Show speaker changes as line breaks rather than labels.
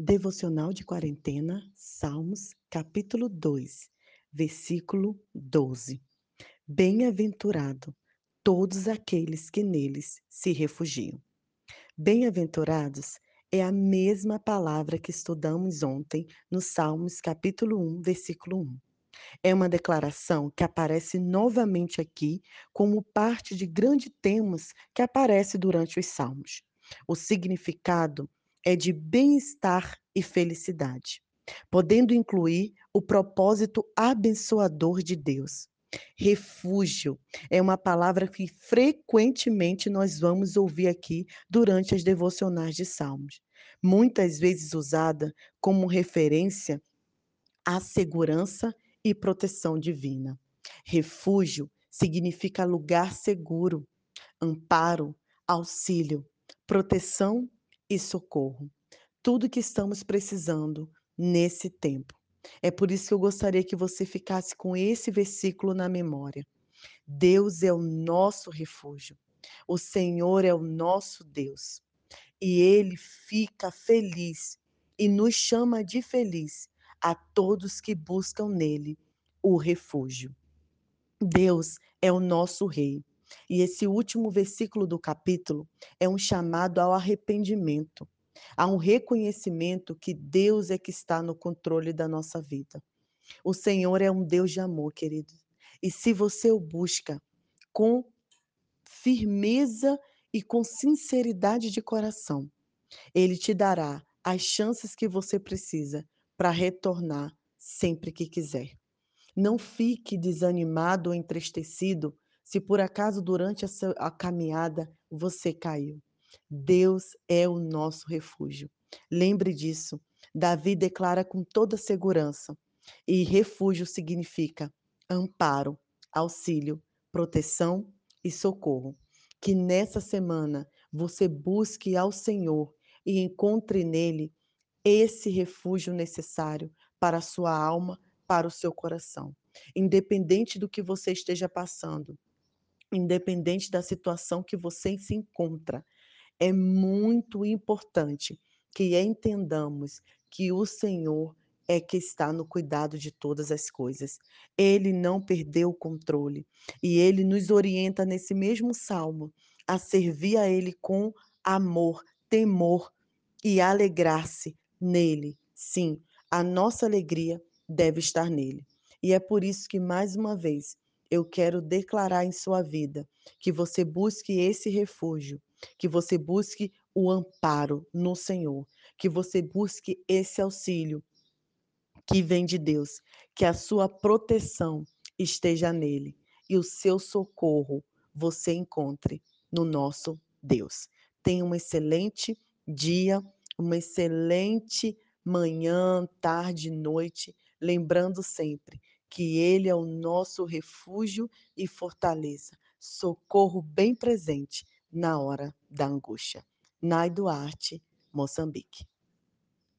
Devocional de quarentena, Salmos, capítulo 2, versículo 12. Bem-aventurado todos aqueles que neles se refugiam. Bem-aventurados é a mesma palavra que estudamos ontem no Salmos, capítulo 1, versículo 1. É uma declaração que aparece novamente aqui como parte de grandes temas que aparece durante os Salmos. O significado é de bem-estar e felicidade, podendo incluir o propósito abençoador de Deus. Refúgio é uma palavra que frequentemente nós vamos ouvir aqui durante as devocionais de Salmos, muitas vezes usada como referência à segurança e proteção divina. Refúgio significa lugar seguro, amparo, auxílio, proteção e socorro. Tudo que estamos precisando nesse tempo. É por isso que eu gostaria que você ficasse com esse versículo na memória. Deus é o nosso refúgio. O Senhor é o nosso Deus. E ele fica feliz e nos chama de feliz a todos que buscam nele o refúgio. Deus é o nosso rei. E esse último versículo do capítulo é um chamado ao arrependimento, a um reconhecimento que Deus é que está no controle da nossa vida. O Senhor é um Deus de amor, querido. E se você o busca com firmeza e com sinceridade de coração, ele te dará as chances que você precisa para retornar sempre que quiser. Não fique desanimado ou entristecido se por acaso durante a, sua, a caminhada você caiu. Deus é o nosso refúgio. Lembre disso. Davi declara com toda segurança. E refúgio significa amparo, auxílio, proteção e socorro. Que nessa semana você busque ao Senhor e encontre nele esse refúgio necessário para a sua alma, para o seu coração. Independente do que você esteja passando, independente da situação que você se encontra. É muito importante que entendamos que o Senhor é que está no cuidado de todas as coisas. Ele não perdeu o controle e ele nos orienta nesse mesmo salmo a servir a ele com amor, temor e alegrar-se nele. Sim, a nossa alegria deve estar nele. E é por isso que mais uma vez eu quero declarar em sua vida que você busque esse refúgio, que você busque o amparo no Senhor, que você busque esse auxílio que vem de Deus, que a sua proteção esteja nele e o seu socorro você encontre no nosso Deus. Tenha um excelente dia, uma excelente manhã, tarde, noite, lembrando sempre que Ele é o nosso refúgio e fortaleza, socorro bem presente na hora da angústia. Nai Duarte, Moçambique.